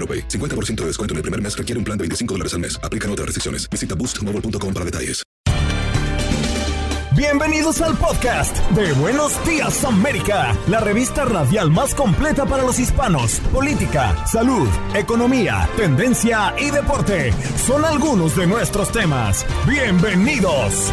AroPay. 50% de descuento en el primer mes requiere un plan de 25 dólares al mes. Aplican otras restricciones. Visita boostmobile.com para detalles. Bienvenidos al podcast de Buenos Días América, la revista radial más completa para los hispanos. Política, salud, economía, tendencia y deporte son algunos de nuestros temas. Bienvenidos.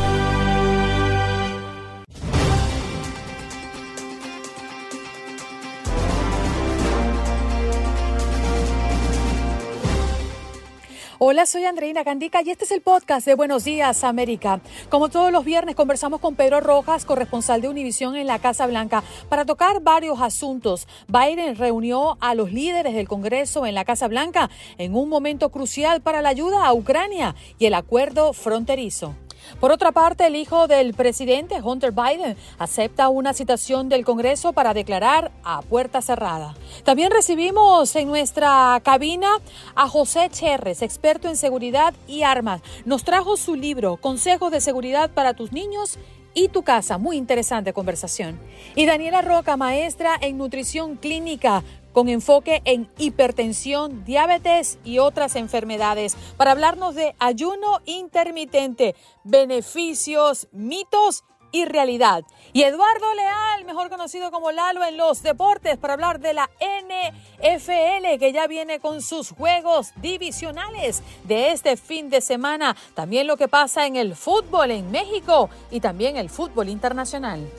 Hola, soy Andreina Gandica y este es el podcast de Buenos Días América. Como todos los viernes conversamos con Pedro Rojas, corresponsal de Univisión en la Casa Blanca, para tocar varios asuntos. Biden reunió a los líderes del Congreso en la Casa Blanca en un momento crucial para la ayuda a Ucrania y el acuerdo fronterizo. Por otra parte, el hijo del presidente, Hunter Biden, acepta una citación del Congreso para declarar a puerta cerrada. También recibimos en nuestra cabina a José Cherres, experto en seguridad y armas. Nos trajo su libro, Consejos de Seguridad para tus niños y tu casa. Muy interesante conversación. Y Daniela Roca, maestra en nutrición clínica con enfoque en hipertensión, diabetes y otras enfermedades, para hablarnos de ayuno intermitente, beneficios, mitos y realidad. Y Eduardo Leal, mejor conocido como Lalo en los deportes, para hablar de la NFL, que ya viene con sus juegos divisionales de este fin de semana. También lo que pasa en el fútbol en México y también el fútbol internacional.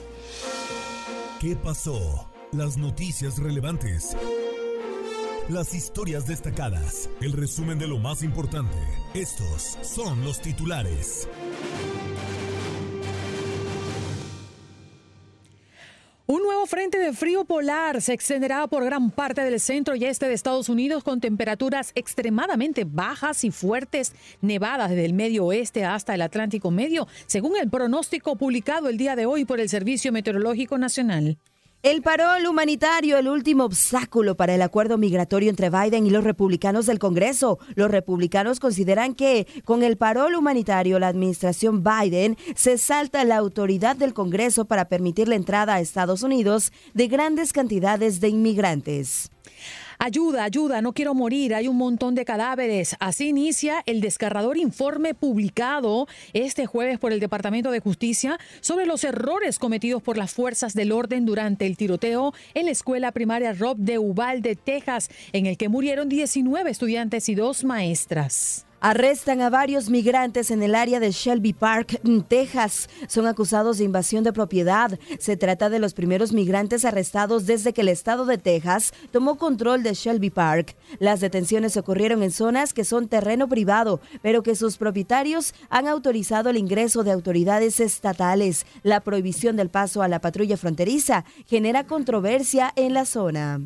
¿Qué pasó? Las noticias relevantes. Las historias destacadas. El resumen de lo más importante. Estos son los titulares. Un nuevo frente de frío polar se extenderá por gran parte del centro y este de Estados Unidos con temperaturas extremadamente bajas y fuertes nevadas desde el medio oeste hasta el Atlántico Medio, según el pronóstico publicado el día de hoy por el Servicio Meteorológico Nacional. El parol humanitario, el último obstáculo para el acuerdo migratorio entre Biden y los republicanos del Congreso. Los republicanos consideran que con el parol humanitario la administración Biden se salta la autoridad del Congreso para permitir la entrada a Estados Unidos de grandes cantidades de inmigrantes. Ayuda, ayuda, no quiero morir, hay un montón de cadáveres. Así inicia el desgarrador informe publicado este jueves por el Departamento de Justicia sobre los errores cometidos por las fuerzas del orden durante el tiroteo en la escuela primaria Rob de Uvalde, Texas, en el que murieron 19 estudiantes y dos maestras. Arrestan a varios migrantes en el área de Shelby Park, Texas. Son acusados de invasión de propiedad. Se trata de los primeros migrantes arrestados desde que el estado de Texas tomó control de Shelby Park. Las detenciones ocurrieron en zonas que son terreno privado, pero que sus propietarios han autorizado el ingreso de autoridades estatales. La prohibición del paso a la patrulla fronteriza genera controversia en la zona.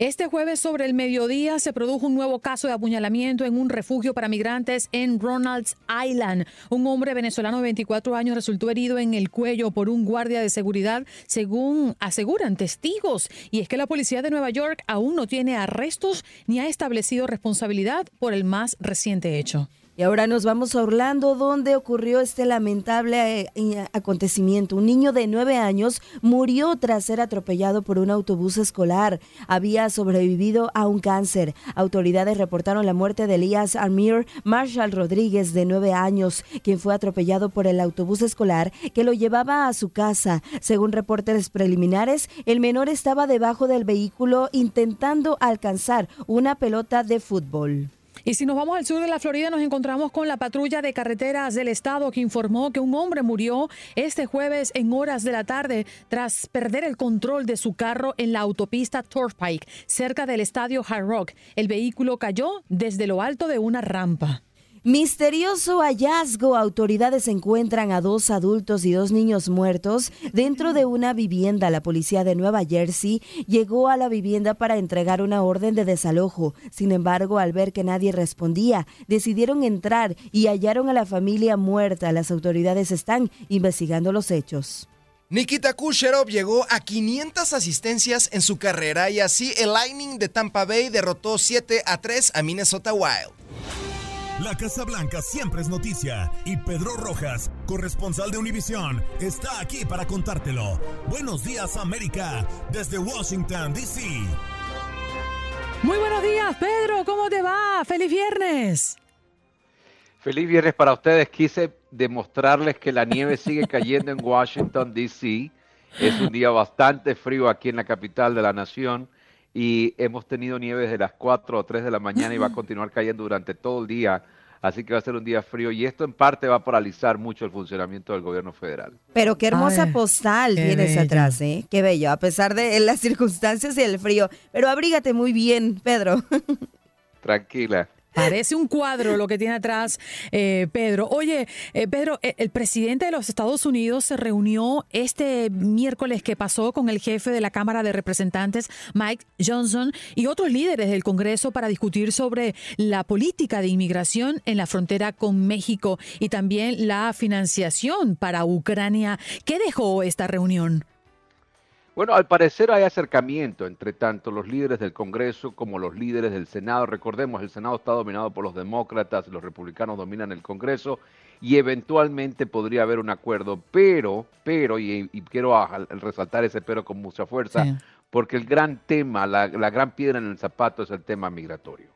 Este jueves sobre el mediodía se produjo un nuevo caso de apuñalamiento en un refugio para migrantes en Ronalds Island. Un hombre venezolano de 24 años resultó herido en el cuello por un guardia de seguridad, según aseguran testigos. Y es que la policía de Nueva York aún no tiene arrestos ni ha establecido responsabilidad por el más reciente hecho. Y ahora nos vamos a Orlando, donde ocurrió este lamentable eh, acontecimiento. Un niño de nueve años murió tras ser atropellado por un autobús escolar. Había sobrevivido a un cáncer. Autoridades reportaron la muerte de Elías Amir Marshall Rodríguez, de nueve años, quien fue atropellado por el autobús escolar que lo llevaba a su casa. Según reportes preliminares, el menor estaba debajo del vehículo intentando alcanzar una pelota de fútbol. Y si nos vamos al sur de la Florida, nos encontramos con la patrulla de carreteras del estado que informó que un hombre murió este jueves en horas de la tarde tras perder el control de su carro en la autopista Turnpike, cerca del estadio Hard Rock. El vehículo cayó desde lo alto de una rampa. Misterioso hallazgo. Autoridades encuentran a dos adultos y dos niños muertos dentro de una vivienda. La policía de Nueva Jersey llegó a la vivienda para entregar una orden de desalojo. Sin embargo, al ver que nadie respondía, decidieron entrar y hallaron a la familia muerta. Las autoridades están investigando los hechos. Nikita Kucherov llegó a 500 asistencias en su carrera y así el Lightning de Tampa Bay derrotó 7 a 3 a Minnesota Wild. La Casa Blanca siempre es noticia y Pedro Rojas, corresponsal de Univisión, está aquí para contártelo. Buenos días América, desde Washington, D.C. Muy buenos días, Pedro, ¿cómo te va? Feliz viernes. Feliz viernes para ustedes. Quise demostrarles que la nieve sigue cayendo en Washington, D.C. Es un día bastante frío aquí en la capital de la nación y hemos tenido nieve desde las 4 o 3 de la mañana y va a continuar cayendo durante todo el día. Así que va a ser un día frío y esto en parte va a paralizar mucho el funcionamiento del gobierno federal. Pero qué hermosa postal tienes atrás, ¿eh? Qué bello, a pesar de las circunstancias y el frío. Pero abrígate muy bien, Pedro. Tranquila. Parece un cuadro lo que tiene atrás eh, Pedro. Oye, eh, Pedro, eh, el presidente de los Estados Unidos se reunió este miércoles que pasó con el jefe de la Cámara de Representantes, Mike Johnson, y otros líderes del Congreso para discutir sobre la política de inmigración en la frontera con México y también la financiación para Ucrania. ¿Qué dejó esta reunión? Bueno, al parecer hay acercamiento entre tanto los líderes del Congreso como los líderes del Senado. Recordemos, el Senado está dominado por los demócratas, los republicanos dominan el Congreso y eventualmente podría haber un acuerdo, pero, pero, y, quiero resaltar ese pero con mucha fuerza, porque el gran tema, la, la gran piedra en el zapato es el tema migratorio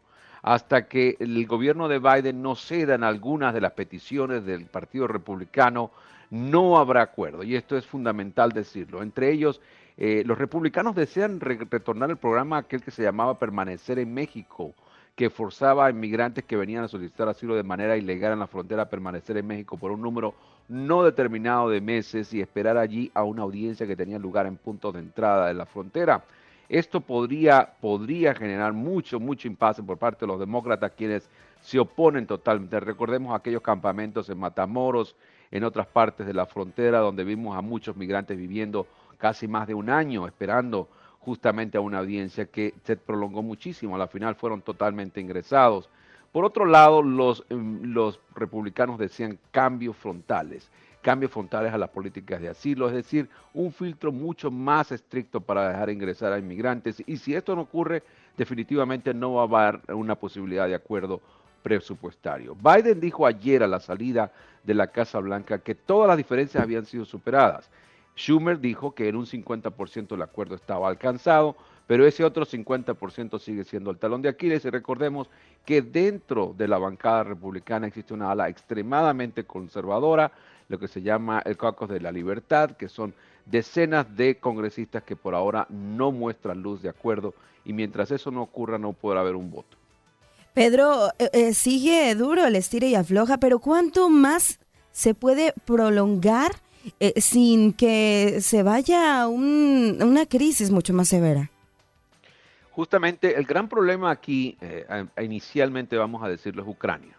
hasta que el gobierno de Biden no ceda en algunas de las peticiones del Partido Republicano, no habrá acuerdo. Y esto es fundamental decirlo. Entre ellos, eh, los republicanos desean retornar el programa aquel que se llamaba Permanecer en México, que forzaba a inmigrantes que venían a solicitar asilo de manera ilegal en la frontera a permanecer en México por un número no determinado de meses y esperar allí a una audiencia que tenía lugar en puntos de entrada de la frontera. Esto podría, podría generar mucho, mucho impasse por parte de los demócratas, quienes se oponen totalmente. Recordemos aquellos campamentos en Matamoros, en otras partes de la frontera, donde vimos a muchos migrantes viviendo casi más de un año esperando justamente a una audiencia que se prolongó muchísimo. A la final fueron totalmente ingresados. Por otro lado, los, em, los republicanos decían cambios frontales, cambios frontales a las políticas de asilo, es decir, un filtro mucho más estricto para dejar ingresar a inmigrantes. Y si esto no ocurre, definitivamente no va a haber una posibilidad de acuerdo presupuestario. Biden dijo ayer a la salida de la Casa Blanca que todas las diferencias habían sido superadas Schumer dijo que en un 50% el acuerdo estaba alcanzado, pero ese otro 50% sigue siendo el talón de Aquiles. Y recordemos que dentro de la bancada republicana existe una ala extremadamente conservadora, lo que se llama el Caucus de la Libertad, que son decenas de congresistas que por ahora no muestran luz de acuerdo y mientras eso no ocurra no podrá haber un voto. Pedro, eh, eh, sigue duro el estire y afloja, pero ¿cuánto más se puede prolongar eh, sin que se vaya a una crisis mucho más severa. Justamente el gran problema aquí, eh, inicialmente vamos a decirlo, es Ucrania.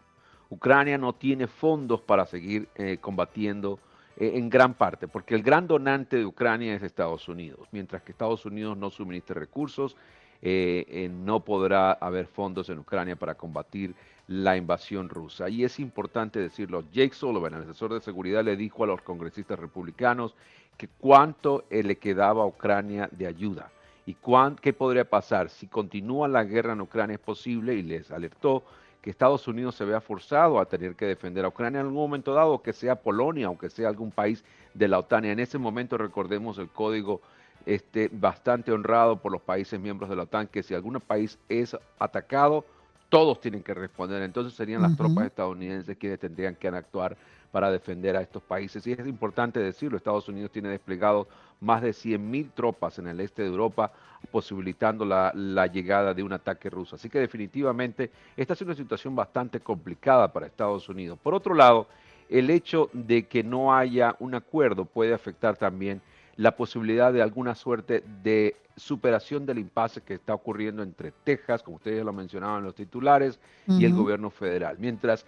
Ucrania no tiene fondos para seguir eh, combatiendo en gran parte, porque el gran donante de Ucrania es Estados Unidos. Mientras que Estados Unidos no suministre recursos, no podrá haber fondos en Ucrania para combatir la invasión rusa. Y es importante decirlo, Jake Sullivan, el asesor de seguridad, le dijo a los congresistas republicanos que cuánto le quedaba a Ucrania de ayuda y qué podría pasar si continúa la guerra en Ucrania es posible y les alertó que Estados Unidos se vea forzado a tener que defender a Ucrania en algún momento dado, que sea Polonia o que sea algún país de la OTAN. En ese momento recordemos el código este, bastante honrado por los países miembros de la OTAN, que si algún país es atacado, todos tienen que responder. Entonces serían las tropas estadounidenses quienes tendrían que actuar para defender a estos países. Y es importante decirlo, Estados Unidos tiene desplegado más de 100.000 tropas en el este de Europa, posibilitando la, la, llegada de un ataque ruso. Así que definitivamente esta es una situación bastante complicada para Estados Unidos. Por otro lado, el hecho de que no haya un acuerdo puede afectar también la posibilidad de alguna suerte de superación del impasse que está ocurriendo entre Texas, como ustedes ya lo mencionaban en los titulares, y el gobierno federal. Mientras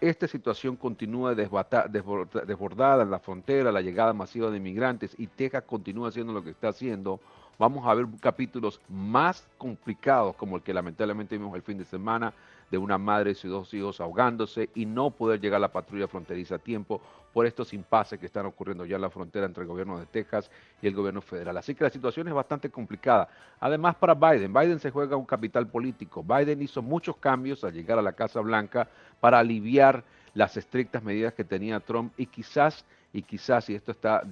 esta situación continúa desbordada en la frontera, la llegada masiva de inmigrantes y Texas continúa haciendo lo que está haciendo, vamos a ver capítulos más complicados como el que lamentablemente vimos el fin de semana de una madre y sus dos hijos ahogándose y no poder llegar a la patrulla fronteriza a tiempo por estos impases que están ocurriendo ya en la frontera entre el gobierno de Texas y el gobierno federal. Así que la situación es bastante complicada. Además, para Biden, Biden se juega un capital político. Biden hizo muchos cambios al llegar a la Casa Blanca para aliviar las estrictas medidas que tenía Trump y quizás y quizás, y esto está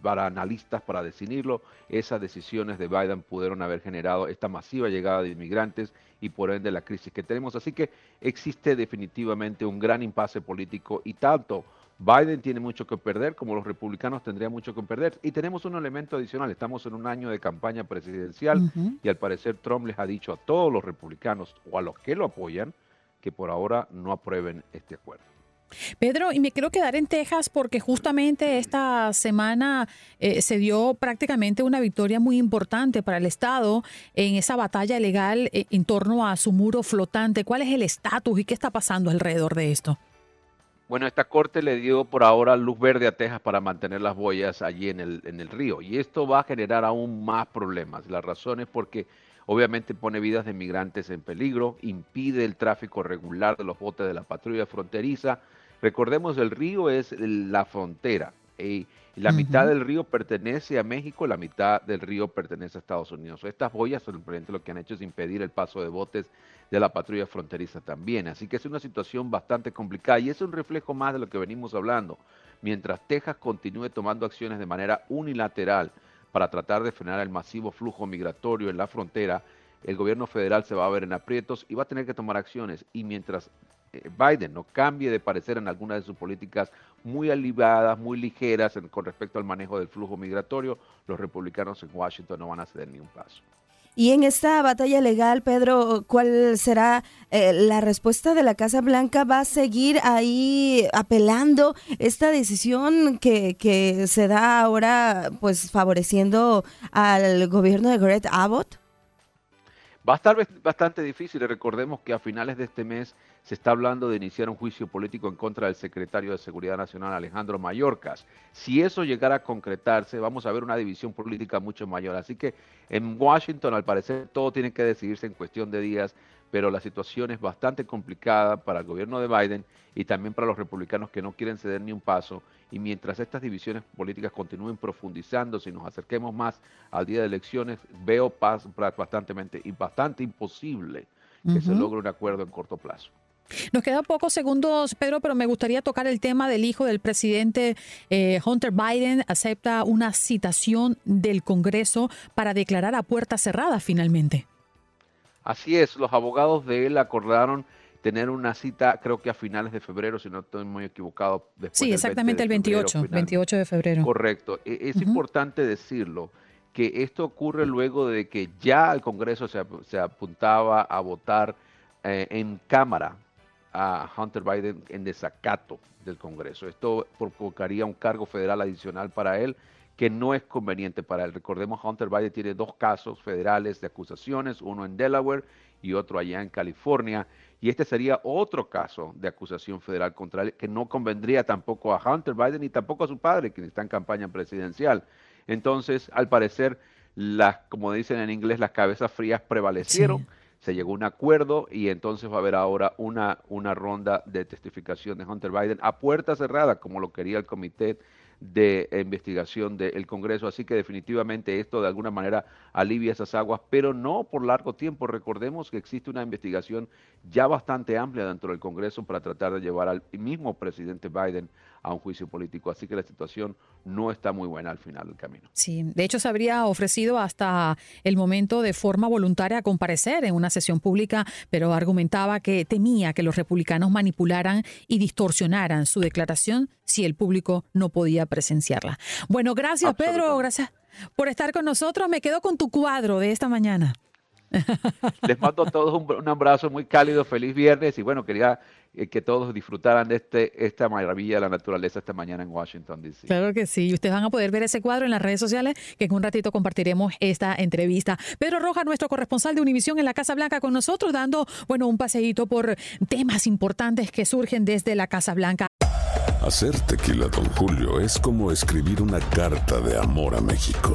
para analistas para definirlo, esas decisiones de Biden pudieron haber generado esta masiva llegada de inmigrantes y por ende la crisis que tenemos. Así que existe definitivamente un gran impasse político y tanto Biden tiene mucho que perder, como los republicanos tendrían mucho que perder. Y tenemos un elemento adicional, estamos en un año de campaña presidencial y al parecer Trump les ha dicho a todos los republicanos o a los que lo apoyan que por ahora no aprueben este acuerdo. Pedro, y me quiero quedar en Texas porque justamente esta semana eh, se dio prácticamente una victoria muy importante para el Estado en esa batalla legal eh, en torno a su muro flotante. ¿Cuál es el estatus y qué está pasando alrededor de esto? Bueno, esta corte le dio por ahora luz verde a Texas para mantener las boyas allí en el, en el río y esto va a generar aún más problemas. La razón es porque obviamente pone vidas de migrantes en peligro, impide el tráfico regular de los botes de la patrulla fronteriza, Recordemos, el río es la frontera. Y la mitad del río pertenece a México, la mitad del río pertenece a Estados Unidos. Estas boyas, simplemente lo que han hecho es impedir el paso de botes de la patrulla fronteriza también. Así que es una situación bastante complicada y es un reflejo más de lo que venimos hablando. Mientras Texas continúe tomando acciones de manera unilateral para tratar de frenar el masivo flujo migratorio en la frontera, el gobierno federal se va a ver en aprietos y va a tener que tomar acciones. Y mientras Biden no cambie de parecer en algunas de sus políticas muy aliviadas, muy ligeras con respecto al manejo del flujo migratorio, los republicanos en Washington no van a ceder ni un paso. Y en esta batalla legal, Pedro, ¿cuál será eh, la respuesta de la Casa Blanca? ¿Va a seguir ahí apelando esta decisión que, que se da ahora, pues favoreciendo al gobierno de Greg Abbott? Va a estar bastante difícil. Recordemos que a finales de este mes se está hablando de iniciar un juicio político en contra del secretario de Seguridad Nacional, Alejandro Mayorkas. Si eso llegara a concretarse, vamos a ver una división política mucho mayor. Así que en Washington, al parecer, todo tiene que decidirse en cuestión de días, pero la situación es bastante complicada para el gobierno de Biden y también para los republicanos que no quieren ceder ni un paso. Y mientras estas divisiones políticas continúen profundizando, si nos acerquemos más al día de elecciones, veo bastante y bastante imposible que se logre un acuerdo en corto plazo. Nos quedan pocos segundos, Pedro, pero me gustaría tocar el tema del hijo del presidente eh, Hunter Biden. Acepta una citación del Congreso para declarar a puerta cerrada finalmente. Así es, los abogados de él acordaron tener una cita, creo que a finales de febrero, si no estoy muy equivocado. sí, exactamente el 28, 28 de febrero. Correcto. E, es importante decirlo que esto ocurre luego de que ya el Congreso se, apuntaba a votar eh, en Cámara a Hunter Biden en desacato del Congreso. Esto provocaría un cargo federal adicional para él que no es conveniente para él. Recordemos, Hunter Biden tiene dos casos federales de acusaciones, uno en Delaware y otro allá en California, y este sería otro caso de acusación federal contra él que no convendría tampoco a Hunter Biden ni tampoco a su padre, quien está en campaña presidencial. Entonces, al parecer, las, como dicen en inglés, las cabezas frías prevalecieron se llegó a un acuerdo y entonces va a haber ahora una, una ronda de testificación de Hunter Biden a puerta cerrada, como lo quería el comité de investigación del Congreso. Así que definitivamente esto de alguna manera alivia esas aguas, pero no por largo tiempo. Recordemos que existe una investigación ya bastante amplia dentro del Congreso para tratar de llevar al mismo presidente Biden a un juicio político. Así que la situación no está muy buena al final del camino. Sí, de hecho se habría ofrecido hasta el momento de forma voluntaria a comparecer en una sesión pública, pero argumentaba que temía que los republicanos manipularan y distorsionaran su declaración si el público no podía presenciarla. Bueno, gracias Pedro, gracias por estar con nosotros. Me quedo con tu cuadro de esta mañana. Les mando a todos un, abrazo muy cálido, feliz viernes y bueno, quería eh, que todos disfrutaran de este, esta maravilla de la naturaleza esta mañana en Washington, D.C. Claro que sí, y ustedes van a poder ver ese cuadro en las redes sociales que en un ratito compartiremos esta entrevista. Pedro Roja, nuestro corresponsal de Univisión en la Casa Blanca con nosotros, dando bueno un paseíto por temas importantes que surgen desde la Casa Blanca. Hacer tequila, don Julio, es como escribir una carta de amor a México.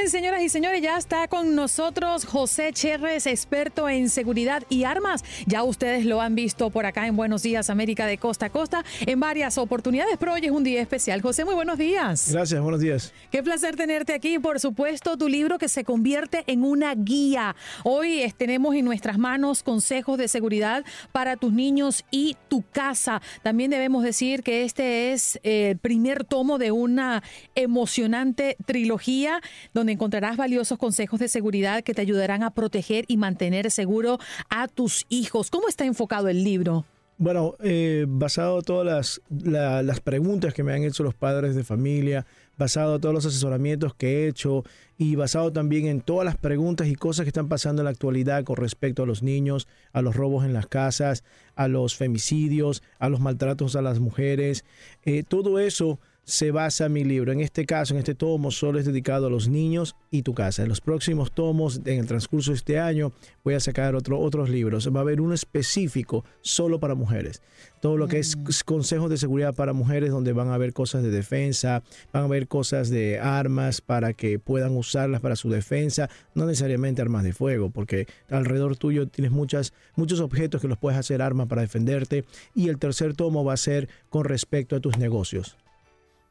señoras y señores, ya está con nosotros José Cherres, experto en seguridad y armas. Ya ustedes lo han visto por acá en Buenos Días América de Costa a Costa en varias oportunidades, pero hoy es un día especial. José, muy buenos días. Gracias, buenos días. Qué placer tenerte aquí. Por supuesto, tu libro que se convierte en una guía. Hoy tenemos en nuestras manos consejos de seguridad para tus niños y tu casa. También debemos decir que este es el primer tomo de una emocionante trilogía donde encontrarás valiosos consejos de seguridad que te ayudarán a proteger y mantener seguro a tus hijos. ¿Cómo está enfocado el libro? Bueno, eh, basado en todas las, las preguntas que me han hecho los padres de familia, basado en todos los asesoramientos que he hecho y basado también en todas las preguntas y cosas que están pasando en la actualidad con respecto a los niños, a los robos en las casas, a los femicidios, a los maltratos a las mujeres. Eh, todo eso se basa mi libro. En este caso, en este tomo, solo es dedicado a los niños y tu casa. En los próximos tomos, en el transcurso de este año, voy a sacar otro, otros libros. Va a haber uno específico solo para mujeres. Todo lo que es mm. consejos de seguridad para mujeres, donde van a haber cosas de defensa, van a haber cosas de armas para que puedan usarlas para su defensa, no necesariamente armas de fuego, porque alrededor tuyo tienes muchas, muchos objetos que los puedes hacer armas para defenderte. Y el tercer tomo va a ser con respecto a tus negocios.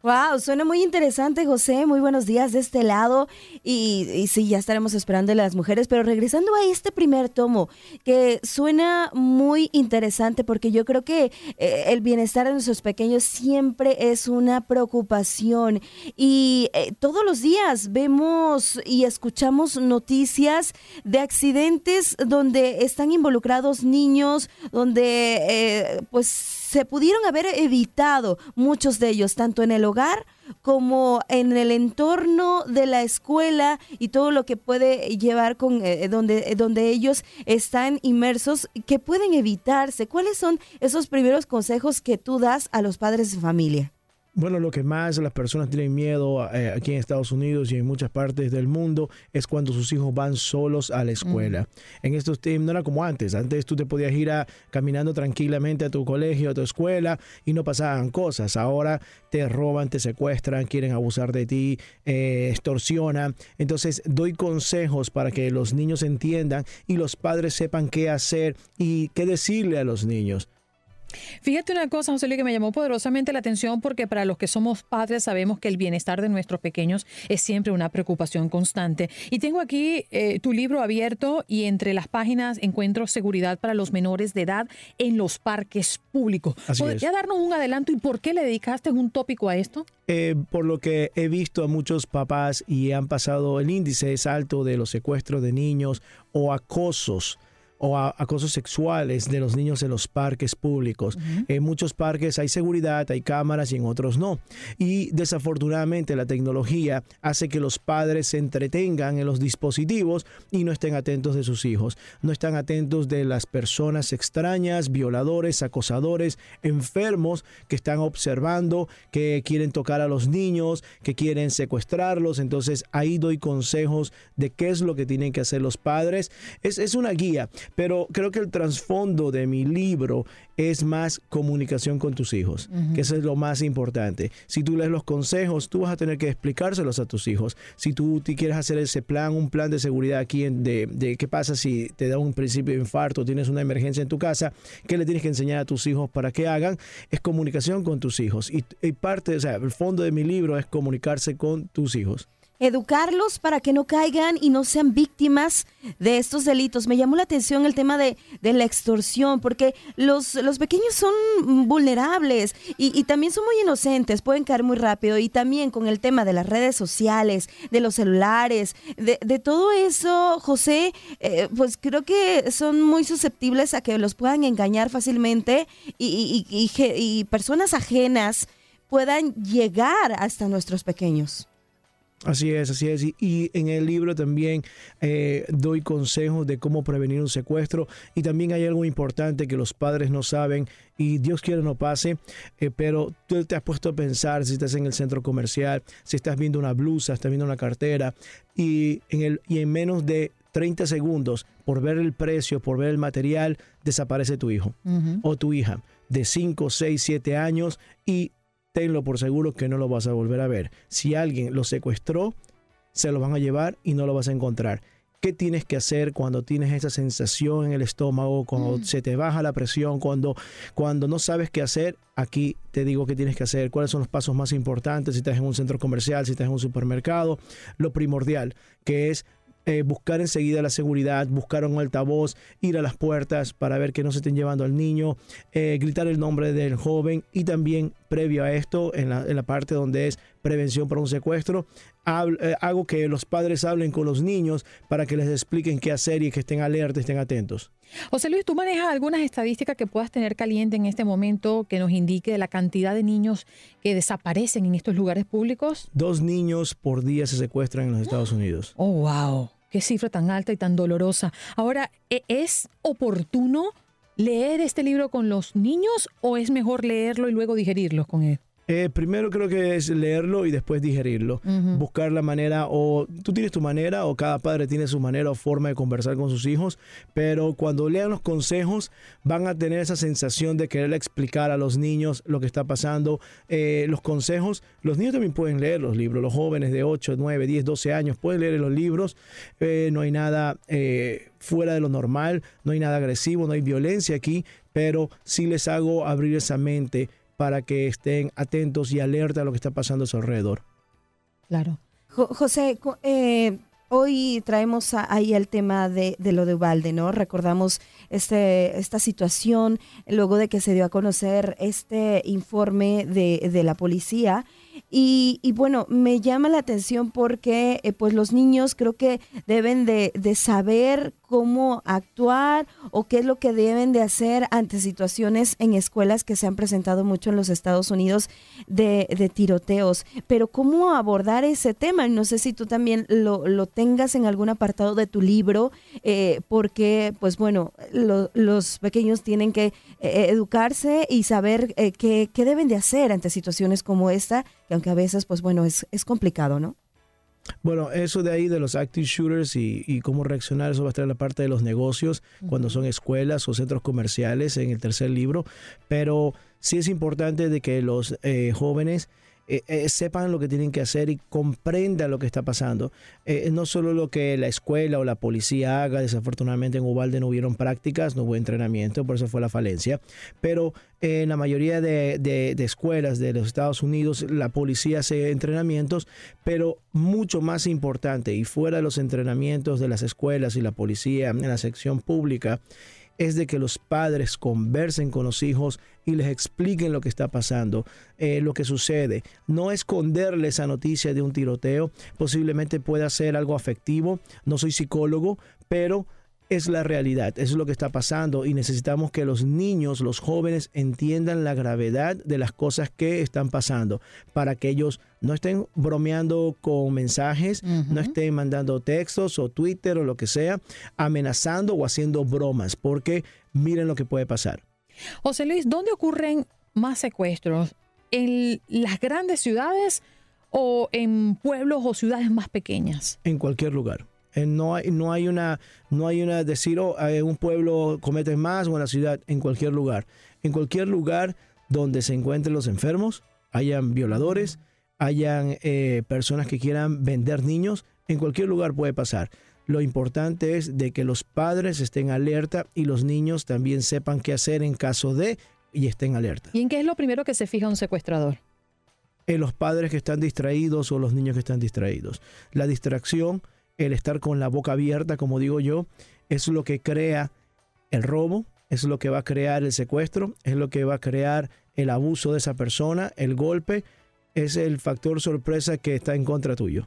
Wow, suena muy interesante, José. Muy buenos días de este lado. Y, sí, ya estaremos esperando a las mujeres. Pero regresando a este primer tomo, que suena muy interesante porque yo creo que eh, el bienestar de nuestros pequeños siempre es una preocupación. Y eh, todos los días vemos y escuchamos noticias de accidentes donde están involucrados niños, donde eh, pues se pudieron haber evitado muchos de ellos, tanto en el hogar como en el entorno de la escuela y todo lo que puede llevar con eh, donde, donde ellos están inmersos, que pueden evitarse. ¿Cuáles son esos primeros consejos que tú das a los padres de familia? Bueno, lo que más las personas tienen miedo eh, aquí en Estados Unidos y en muchas partes del mundo es cuando sus hijos van solos a la escuela. En estos tiempos no era como antes. Antes tú te podías ir a, caminando tranquilamente a tu colegio, a tu escuela y no pasaban cosas. Ahora te roban, te secuestran, quieren abusar de ti, eh, extorsionan. Entonces doy consejos para que los niños entiendan y los padres sepan qué hacer y qué decirle a los niños. Fíjate una cosa, José Luis, que me llamó poderosamente la atención porque para los que somos padres sabemos que el bienestar de nuestros pequeños es siempre una preocupación constante. Y tengo aquí eh, tu libro abierto y entre las páginas encuentro seguridad para los menores de edad en los parques públicos. Así ¿Podría es. darnos un adelanto y por qué le dedicaste un tópico a esto? Eh, por lo que he visto a muchos papás y han pasado, el índice es alto de los secuestros de niños o acosos o a- acosos sexuales de los niños en los parques públicos. En muchos parques hay seguridad, hay cámaras y en otros no. Y desafortunadamente la tecnología hace que los padres se entretengan en los dispositivos y no estén atentos de sus hijos. No están atentos de las personas extrañas, violadores, acosadores, enfermos que están observando, que quieren tocar a los niños, que quieren secuestrarlos. Entonces ahí doy consejos de qué es lo que tienen que hacer los padres. Es, es una guía, pero creo que el trasfondo de mi libro es más comunicación con tus hijos, que eso es lo más importante. Si tú lees los consejos, tú vas a tener que explicárselos a tus hijos. Si tú te quieres hacer ese plan, un plan de seguridad aquí en- de, de qué pasa si te da un principio de infarto, tienes una emergencia en tu casa, qué le tienes que enseñar a tus hijos para que hagan, es comunicación con tus hijos. Y, y parte, o sea, el fondo de mi libro es comunicarse con tus hijos. Educarlos para que no caigan y no sean víctimas de estos delitos. Me llamó la atención el tema de, de la extorsión, porque los, los pequeños son vulnerables y, y también son muy inocentes, pueden caer muy rápido. Y también con el tema de las redes sociales, de los celulares, de, de todo eso, José, eh, pues creo que son muy susceptibles a que los puedan engañar fácilmente y, y- y- personas ajenas puedan llegar hasta nuestros pequeños. Así es, así es. Y, y en el libro también eh, doy consejos de cómo prevenir un secuestro. Y también hay algo importante que los padres no saben y Dios quiere no pase, eh, pero tú te has puesto a pensar si estás en el centro comercial, si estás viendo una blusa, estás viendo una cartera y en, el, y en menos de 30 segundos, por ver el precio, por ver el material, desaparece tu hijo o tu hija de 5, 6, 7 años y tenlo por seguro que no lo vas a volver a ver. Si alguien lo secuestró, se lo van a llevar y no lo vas a encontrar. ¿Qué tienes que hacer cuando tienes esa sensación en el estómago, cuando Mm. se te baja la presión, cuando, cuando no sabes qué hacer? Aquí te digo qué tienes que hacer, cuáles son los pasos más importantes, si estás en un centro comercial, si estás en un supermercado. Lo primordial, que es eh, buscar enseguida la seguridad, buscar un altavoz, ir a las puertas para ver que no se estén llevando al niño, eh, gritar el nombre del joven y también previo a esto, en la, en la parte donde es prevención para un secuestro, hago que los padres hablen con los niños para que les expliquen qué hacer y que estén alerta, estén atentos. José Luis, ¿tú manejas algunas estadísticas que puedas tener caliente en este momento que nos indique la cantidad de niños que desaparecen en estos lugares públicos? Dos niños por día se secuestran en los Estados Unidos. Oh, wow. Qué cifra tan alta y tan dolorosa. Ahora, ¿e- ¿es oportuno leer este libro con los niños o es mejor leerlo y luego digerirlo con él? Eh, primero creo que es leerlo y después digerirlo. Buscar la manera, o tú tienes tu manera, o cada padre tiene su manera o forma de conversar con sus hijos, pero cuando lean los consejos van a tener esa sensación de querer explicar a los niños lo que está pasando. Eh, los consejos, los niños también pueden leer los libros, los jóvenes de 8, 9, 10, 12 años pueden leer los libros. Eh, no hay nada fuera de lo normal, no hay nada agresivo, no hay violencia aquí, pero sí les hago abrir esa mente para que estén atentos y alerta a lo que está pasando a su alrededor. Claro. Jo- José, eh, hoy traemos ahí el tema de, lo de Ubalde, ¿no? Recordamos este, esta situación luego de que se dio a conocer este informe de, de la policía. Y, y bueno, me llama la atención porque eh, pues los niños creo que deben de, de saber cómo actuar o qué es lo que deben de hacer ante situaciones en escuelas que se han presentado mucho en los Estados Unidos de, de tiroteos. Pero cómo abordar ese tema, no sé si tú también lo, lo tengas en algún apartado de tu libro, eh, porque pues bueno, lo- los pequeños tienen que eh, educarse y saber eh, qué, qué deben de hacer ante situaciones como esta, que aunque a veces pues bueno, es, es complicado, ¿no? Bueno, eso de ahí de los active shooters y, y cómo reaccionar, eso va a estar en la parte de los negocios, cuando son escuelas o centros comerciales en el tercer libro. Pero sí es importante de que los eh, jóvenes eh, eh, sepan lo que tienen que hacer y comprendan lo que está pasando. Eh, no solo lo que la escuela o la policía haga, desafortunadamente en Ubalde no hubieron prácticas, no hubo entrenamiento, por eso fue la falencia, pero en la mayoría de, de, de escuelas de los Estados Unidos la policía hace entrenamientos, pero mucho más importante y fuera de los entrenamientos de las escuelas y la policía en la sección pública, es de que los padres conversen con los hijos y les expliquen lo que está pasando, eh, lo que sucede. No esconderle esa noticia de un tiroteo, posiblemente pueda ser algo afectivo. No soy psicólogo, pero es la realidad, es lo que está pasando y necesitamos que los niños, los jóvenes entiendan la gravedad de las cosas que están pasando para que ellos no estén bromeando con mensajes, no estén mandando textos o Twitter o lo que sea, amenazando o haciendo bromas, porque miren lo que puede pasar. José Luis, ¿dónde ocurren más secuestros? ¿En las grandes ciudades o en pueblos o ciudades más pequeñas? En cualquier lugar. Eh, no hay, no hay una, no hay una decir, oh, en un pueblo cometen más o en la ciudad, en cualquier lugar. En cualquier lugar donde se encuentren los enfermos, hayan violadores, hayan eh, personas que quieran vender niños, en cualquier lugar puede pasar. Lo importante es de que los padres estén alerta y los niños también sepan qué hacer en caso de y estén alerta. ¿Y en qué es lo primero que se fija un secuestrador? En los padres que están distraídos o los niños que están distraídos. La distracción el estar con la boca abierta, como digo yo, es lo que crea el robo, es lo que va a crear el secuestro, es lo que va a crear el abuso de esa persona, el golpe, es el factor sorpresa que está en contra tuyo.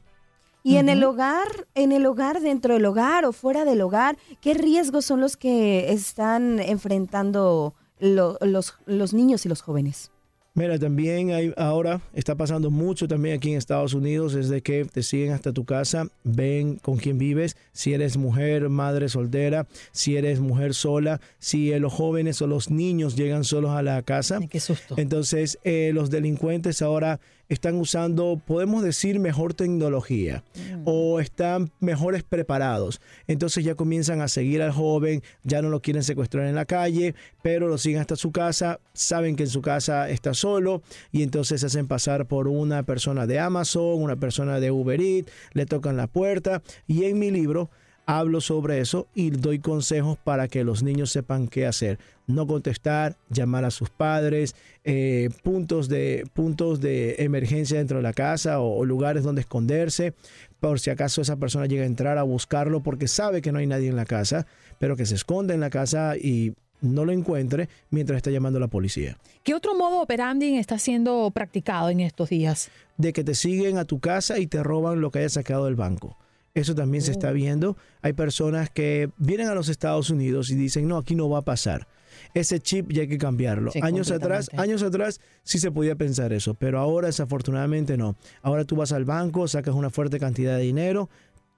Y en el hogar, en el hogar, dentro del hogar o fuera del hogar, ¿qué riesgos son los que están enfrentando los, los niños y los jóvenes? Mira, también hay, ahora está pasando mucho también aquí en Estados Unidos, es de que te siguen hasta tu casa, ven con quién vives, si eres mujer, madre soltera, si eres mujer sola, si los jóvenes o los niños llegan solos a la casa. qué susto. Entonces, eh, los delincuentes ahora están usando, podemos decir, mejor tecnología mm. o están mejores preparados. Entonces ya comienzan a seguir al joven, ya no lo quieren secuestrar en la calle, pero lo siguen hasta su casa, saben que en su casa está solo y entonces se hacen pasar por una persona de Amazon, una persona de Uber Eats, le tocan la puerta y en mi libro hablo sobre eso y doy consejos para que los niños sepan qué hacer. No contestar, llamar a sus padres, eh, puntos, de, puntos de emergencia dentro de la casa o, lugares donde esconderse, por si acaso esa persona llega a entrar a buscarlo porque sabe que no hay nadie en la casa, pero que se esconde en la casa y no lo encuentre mientras está llamando a la policía. ¿Qué otro modo operandi está siendo practicado en estos días? De que te siguen a tu casa y te roban lo que hayas sacado del banco. Eso también se está oh. viendo. Hay personas que vienen a los Estados Unidos y dicen, no, aquí no va a pasar. Ese chip ya hay que cambiarlo. años atrás, años atrás sí se podía pensar eso, pero ahora desafortunadamente no. Ahora tú vas al banco, sacas una fuerte cantidad de dinero,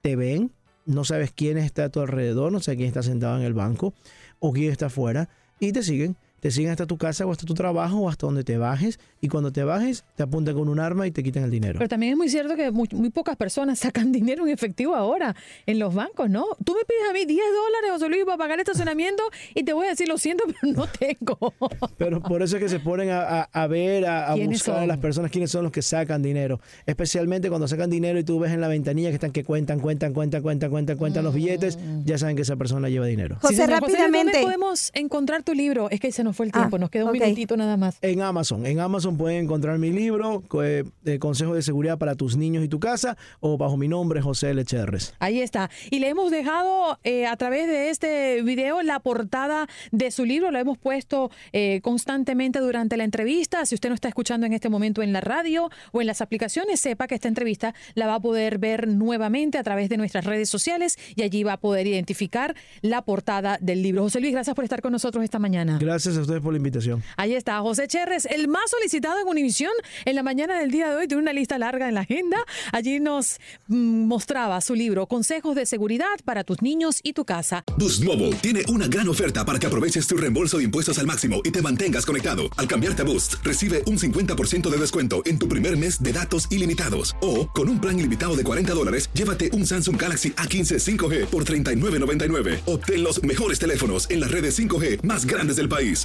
te ven, no sabes quién está a tu alrededor, no sabes quién está sentado en el banco o quién está afuera y te siguen te siguen hasta tu casa o hasta tu trabajo o hasta donde te bajes y cuando te bajes te apuntan con un arma y te quitan el dinero. Pero también es muy cierto que muy, pocas personas sacan dinero en efectivo ahora en los bancos, ¿no? Tú me pides a mí 10 dólares, José Luis, para pagar el estacionamiento y te voy a decir, lo siento, pero no tengo. Pero por eso es que se ponen a, ver, a, buscar a las personas quiénes son los que sacan dinero. Especialmente cuando sacan dinero y tú ves en la ventanilla que están que cuentan, cuentan, cuentan, cuentan, cuentan, cuentan los billetes, mm. ya saben que esa persona lleva dinero. José, rápidamente. ¿Dónde podemos encontrar tu libro? Es que se nos fue el tiempo, ah, nos quedó un minutito nada más. En Amazon. En Amazon pueden encontrar mi libro, eh, Consejos de Seguridad para tus niños y tu casa, o bajo mi nombre, José L. Ahí está. Y le hemos dejado eh, a través de este video la portada de su libro. Lo hemos puesto eh, constantemente durante la entrevista. Si usted no está escuchando en este momento en la radio o en las aplicaciones, sepa que esta entrevista la va a poder ver nuevamente a través de nuestras redes sociales y allí va a poder identificar la portada del libro. José Luis, gracias por estar con nosotros esta mañana. Gracias a ustedes por la invitación. Ahí está, José Cherres, el más solicitado en Univisión en la mañana del día de hoy. Tiene una lista larga en la agenda. Allí nos mm, mostraba su libro Consejos de Seguridad para tus niños y tu casa. Boost Mobile tiene una gran oferta para que aproveches tu reembolso de impuestos al máximo y te mantengas conectado. Al cambiarte a Boost, recibe un 50% de descuento en tu primer mes de datos ilimitados. O, con un plan ilimitado de 40 dólares, llévate un Samsung Galaxy A15 5G por $39.99. Obtén los mejores teléfonos en las redes 5G más grandes del país.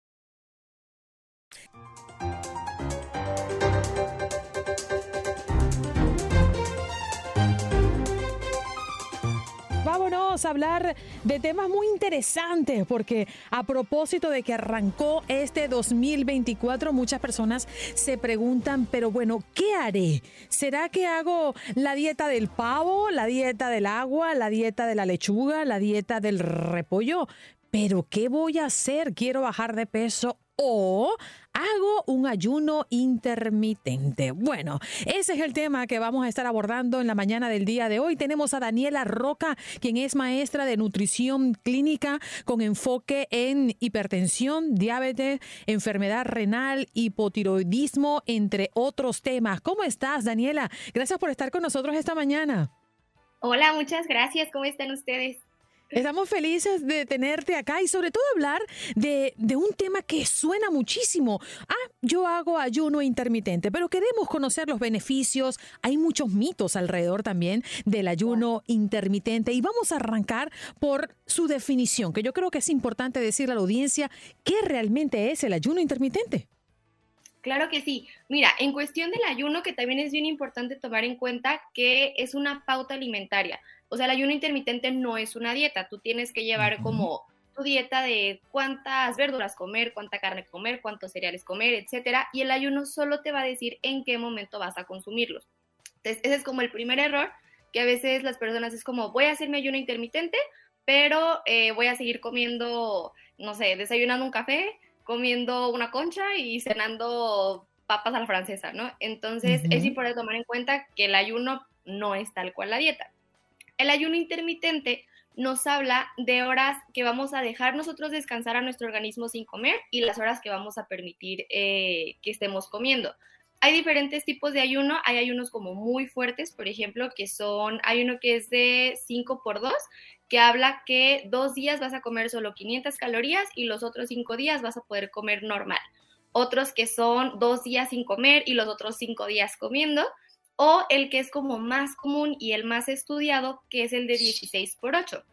A hablar de temas muy interesantes porque a propósito de que arrancó este 2024 muchas personas se preguntan, pero bueno, ¿qué haré? ¿Será que hago la dieta del pavo, la dieta del agua, la dieta de la lechuga, la dieta del repollo? Pero ¿qué voy a hacer? ¿Quiero bajar de peso o hago un ayuno intermitente. Bueno, ese es el tema que vamos a estar abordando en la mañana del día de hoy. Tenemos a Daniela Roca, quien es maestra de nutrición clínica con enfoque en hipertensión, diabetes, enfermedad renal, hipotiroidismo, entre otros temas. ¿Cómo estás, Daniela? Gracias por estar con nosotros esta mañana. Hola, muchas gracias. ¿Cómo están ustedes? Estamos felices de tenerte acá y sobre todo hablar de, de, un tema que suena muchísimo. Ah, yo hago ayuno intermitente, pero queremos conocer los beneficios. Hay muchos mitos alrededor también del ayuno intermitente y vamos a arrancar por su definición, que yo creo que es importante decirle a la audiencia qué realmente es el ayuno intermitente. Claro que sí. Mira, en cuestión del ayuno, que también es bien importante tomar en cuenta que es una pauta alimentaria. O sea, el ayuno intermitente no es una dieta, tú tienes que llevar como tu dieta de cuántas verduras comer, cuánta carne comer, cuántos cereales comer, etcétera, y el ayuno solo te va a decir en qué momento vas a consumirlos. Entonces, ese es como el primer error, que a veces las personas es como, voy a hacer mi ayuno intermitente, pero eh, voy a seguir comiendo, no sé, desayunando un café, comiendo una concha y cenando papas a la francesa, ¿no? Entonces, es importante tomar en cuenta que el ayuno no es tal cual la dieta. El ayuno intermitente nos habla de horas que vamos a dejar nosotros descansar a nuestro organismo sin comer y las horas que vamos a permitir eh, que estemos comiendo. Hay diferentes tipos de ayuno, hay ayunos como muy fuertes, por ejemplo, que son, hay uno que es de 5 por 2, que habla que dos días vas a comer solo 500 calorías y los otros cinco días vas a poder comer normal. Otros que son dos días sin comer y los otros cinco días comiendo o el que es como más común y el más estudiado, que es el de 16 por 8,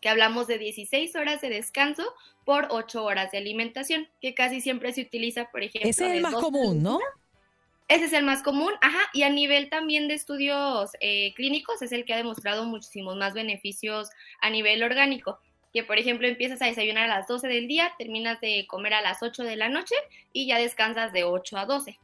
que hablamos de 16 horas de descanso por 8 horas de alimentación, que casi siempre se utiliza, por ejemplo. Ese es el más común, ¿no? Ese es el más común, ajá, y a nivel también de estudios eh, clínicos es el que ha demostrado muchísimos más beneficios a nivel orgánico que por ejemplo empiezas a desayunar a las 12 del día, terminas de comer a las 8 de la noche y ya descansas de 8 a 12.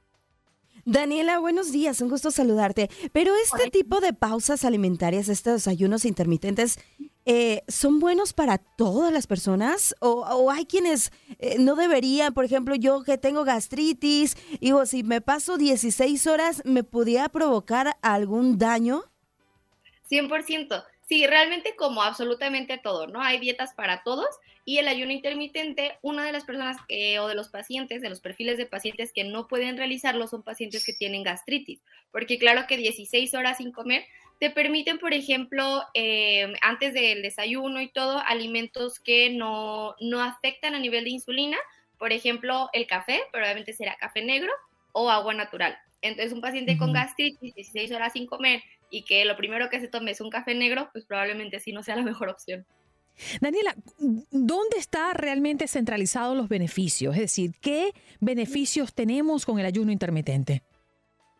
Daniela, buenos días, un gusto saludarte. Pero este tipo de pausas alimentarias, estos ayunos intermitentes, eh, ¿son buenos para todas las personas? ¿O, hay quienes eh, no deberían? Por ejemplo, yo que tengo gastritis, digo, si me paso 16 horas, ¿me podría provocar algún daño? 100%. Sí, realmente como absolutamente todo, ¿no? Hay dietas para todos y el ayuno intermitente, una de las personas o de los pacientes, de los perfiles de pacientes que no pueden realizarlo son pacientes que tienen gastritis, porque claro que 16 horas sin comer te permiten, por ejemplo, eh, antes del desayuno y todo, alimentos que no, no afectan a nivel de insulina, por ejemplo, el café, probablemente será café negro o agua natural. Entonces, un paciente con gastritis, 16 horas sin comer y que lo primero que se tome es un café negro, pues probablemente sí no sea la mejor opción. Daniela, ¿dónde está realmente centralizados los beneficios? Es decir, ¿qué beneficios tenemos con el ayuno intermitente?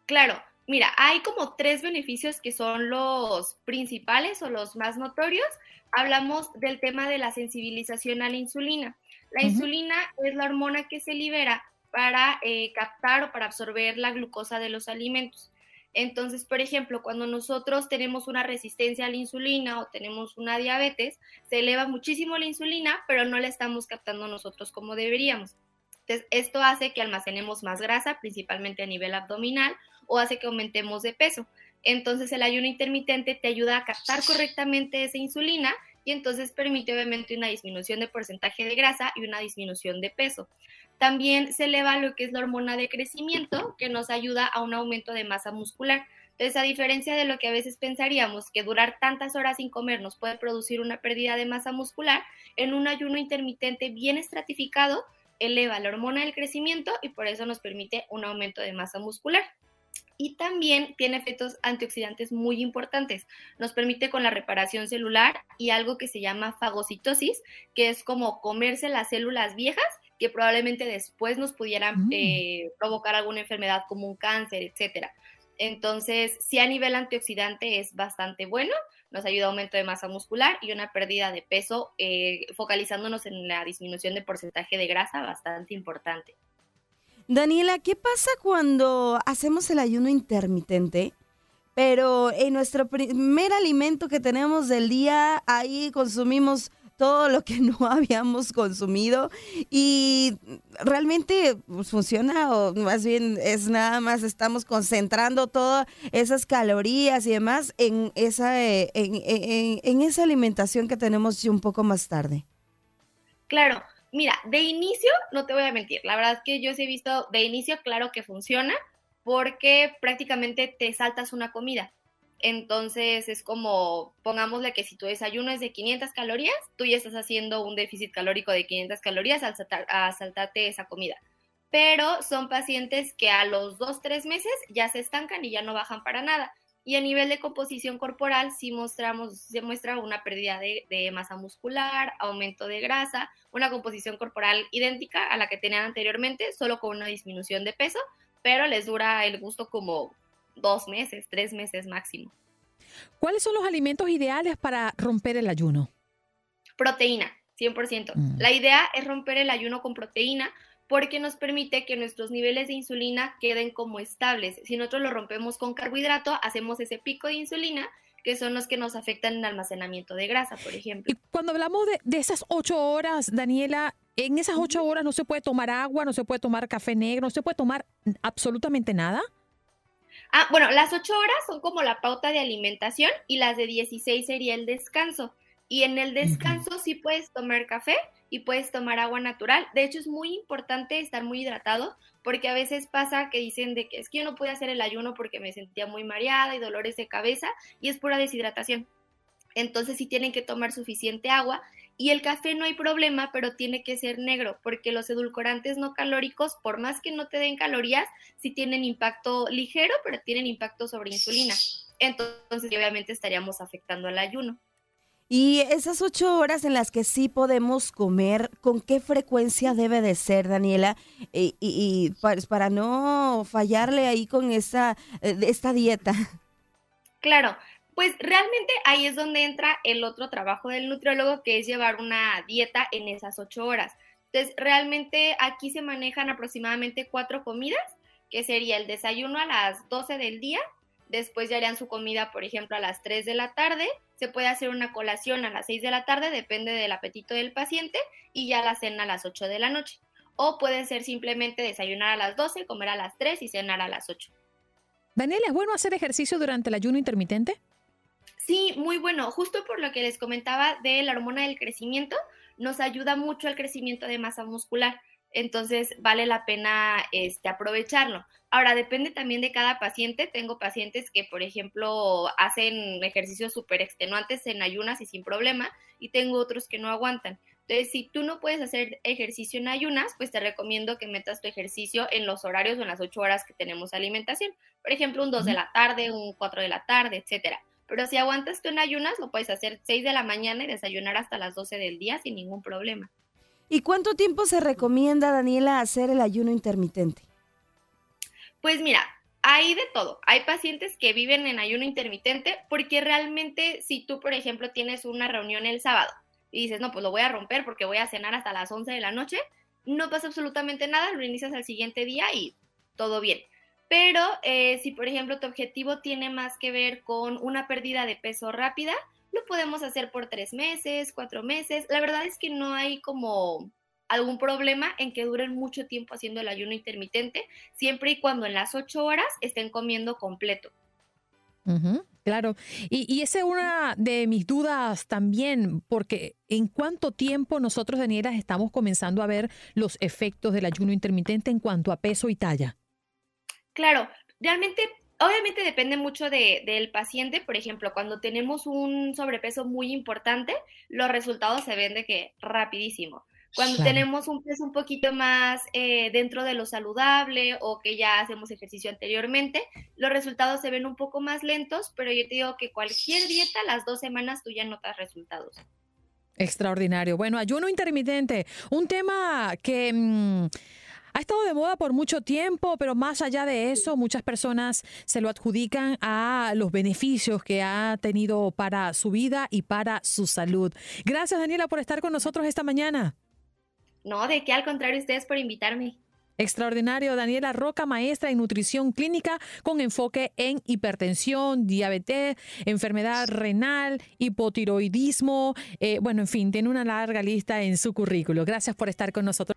Claro, mira, hay como tres beneficios que son los principales o los más notorios. Hablamos del tema de la sensibilización a la insulina. La insulina es la hormona que se libera para eh, captar o para absorber la glucosa de los alimentos. Entonces, por ejemplo, cuando nosotros tenemos una resistencia a la insulina o tenemos una diabetes, se eleva muchísimo la insulina, pero no la estamos captando nosotros como deberíamos. Entonces, esto hace que almacenemos más grasa, principalmente a nivel abdominal, o hace que aumentemos de peso. Entonces, el ayuno intermitente te ayuda a captar correctamente esa insulina y entonces permite obviamente una disminución de porcentaje de grasa y una disminución de peso. También se eleva lo que es la hormona de crecimiento, que nos ayuda a un aumento de masa muscular. Entonces, a diferencia de lo que a veces pensaríamos, que durar tantas horas sin comer nos puede producir una pérdida de masa muscular, en un ayuno intermitente bien estratificado, eleva la hormona del crecimiento y por eso nos permite un aumento de masa muscular y también tiene efectos antioxidantes muy importantes. Nos permite con la reparación celular y algo que se llama fagocitosis, que es como comerse las células viejas que probablemente después nos pudieran mm. eh, provocar alguna enfermedad como un cáncer, etcétera. Entonces, sí a nivel antioxidante es bastante bueno, nos ayuda a aumento de masa muscular y una pérdida de peso, eh, focalizándonos en la disminución de porcentaje de grasa bastante importante. Daniela, ¿qué pasa cuando hacemos el ayuno intermitente? Pero en nuestro primer alimento que tenemos del día, ahí consumimos todo lo que no habíamos consumido y realmente pues, funciona o más bien es nada más estamos concentrando todas esas calorías y demás en esa, eh, en esa alimentación que tenemos un poco más tarde. Claro, Mira, de inicio, no te voy a mentir, la verdad es que yo sí he visto de inicio, claro que funciona, porque prácticamente te saltas una comida. Entonces es como, pongámosle que si tu desayuno es de 500 calorías, tú ya estás haciendo un déficit calórico de 500 calorías al, saltarte esa comida. Pero son pacientes que a los 2, 3 meses ya se estancan y ya no bajan para nada y a nivel de composición corporal sí mostramos, se muestra una pérdida de, masa muscular, aumento de grasa, una composición corporal idéntica a la que tenían anteriormente, solo con una disminución de peso, pero les dura el gusto como dos meses, tres meses máximo. ¿Cuáles son los alimentos ideales para romper el ayuno? Proteína, 100%. Mm. La idea es romper el ayuno con proteína porque nos permite que nuestros niveles de insulina queden como estables. Si nosotros lo rompemos con carbohidrato, hacemos ese pico de insulina que son los que nos afectan en el almacenamiento de grasa, por ejemplo. Y cuando hablamos de, esas ocho horas, Daniela, en esas ocho horas no se puede tomar agua, no se puede tomar café negro, no se puede tomar absolutamente nada. Ah, bueno, las ocho horas son como la pauta de alimentación y las de 16 sería el descanso. Y en el descanso sí puedes tomar café y puedes tomar agua natural. De hecho, es muy importante estar muy hidratado porque a veces pasa que dicen de que es que yo no pude hacer el ayuno porque me sentía muy mareada y dolores de cabeza y es pura deshidratación. Entonces sí tienen que tomar suficiente agua y el café no hay problema, pero tiene que ser negro porque los edulcorantes no calóricos, por más que no te den calorías, sí tienen impacto ligero, pero tienen impacto sobre insulina. Entonces obviamente estaríamos afectando al ayuno. Y esas ocho horas en las que sí podemos comer, ¿con qué frecuencia debe de ser, Daniela? Y, pues, para, no fallarle ahí con esa, eh, esta dieta. Claro, pues realmente ahí es donde entra el otro trabajo del nutriólogo, que es llevar una dieta en esas ocho horas. Entonces, realmente aquí se manejan aproximadamente cuatro comidas, que sería el desayuno a las 12 del día, después ya harían su comida, por ejemplo, a las 3 de la tarde, se puede hacer una colación a las 6 de la tarde, depende del apetito del paciente, y ya la cena a las 8 de la noche. O puede ser simplemente desayunar a las 12, comer a las 3 y cenar a las 8. Daniela, ¿es bueno hacer ejercicio durante el ayuno intermitente? Sí, muy bueno. Justo por lo que les comentaba de la hormona del crecimiento, nos ayuda mucho al crecimiento de masa muscular entonces vale la pena este, aprovecharlo. Ahora, depende también de cada paciente. Tengo pacientes que, por ejemplo, hacen ejercicios súper extenuantes en ayunas y sin problema, y tengo otros que no aguantan. Entonces, si tú no puedes hacer ejercicio en ayunas, pues te recomiendo que metas tu ejercicio en los horarios o en las ocho horas que tenemos alimentación. Por ejemplo, un 2 de la tarde, un 4 de la tarde, etcétera. Pero si aguantas tú en ayunas, lo puedes hacer 6 de la mañana y desayunar hasta las 12 del día sin ningún problema. ¿Y cuánto tiempo se recomienda, Daniela, hacer el ayuno intermitente? Pues mira, hay de todo. Hay pacientes que viven en ayuno intermitente porque realmente si tú, por ejemplo, tienes una reunión el sábado y dices, no, pues lo voy a romper porque voy a cenar hasta las 11 de la noche, no pasa absolutamente nada, lo inicias al siguiente día y todo bien. Pero eh, si, por ejemplo, tu objetivo tiene más que ver con una pérdida de peso rápida, lo podemos hacer por tres meses, cuatro meses. La verdad es que no hay como algún problema en que duren mucho tiempo haciendo el ayuno intermitente, siempre y cuando en las ocho horas estén comiendo completo. claro, y, esa es una de mis dudas también, porque ¿en cuánto tiempo nosotros, Daniela, estamos comenzando a ver los efectos del ayuno intermitente en cuanto a peso y talla? Claro, realmente Obviamente depende mucho de, del paciente, por ejemplo, cuando tenemos un sobrepeso muy importante, los resultados se ven de que rapidísimo. Cuando tenemos un peso un poquito más eh, dentro de lo saludable o que ya hacemos ejercicio anteriormente, los resultados se ven un poco más lentos, pero yo te digo que cualquier dieta, las dos semanas tú ya notas resultados. Extraordinario. Bueno, ayuno intermitente, un tema que... Mm, ha estado de moda por mucho tiempo, pero más allá de eso, muchas personas se lo adjudican a los beneficios que ha tenido para su vida y para su salud. Gracias, Daniela, por estar con nosotros esta mañana. No, de qué, al contrario, ustedes por invitarme. Extraordinario, Daniela Roca, maestra en nutrición clínica con enfoque en hipertensión, diabetes, enfermedad renal, hipotiroidismo. Eh, bueno, en fin, tiene una larga lista en su currículo. Gracias por estar con nosotros.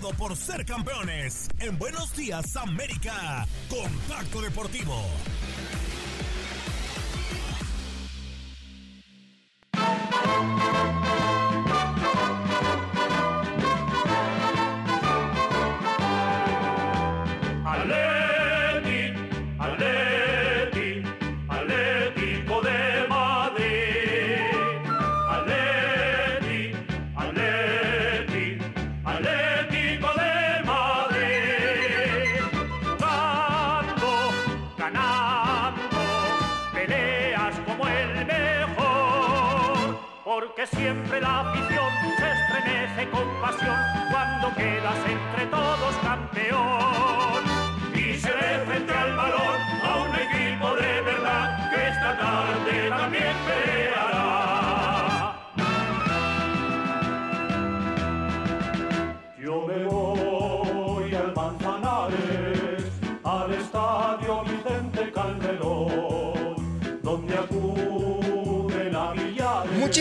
Todo por ser campeones. En Buenos Días América. Contacto Deportivo. Todos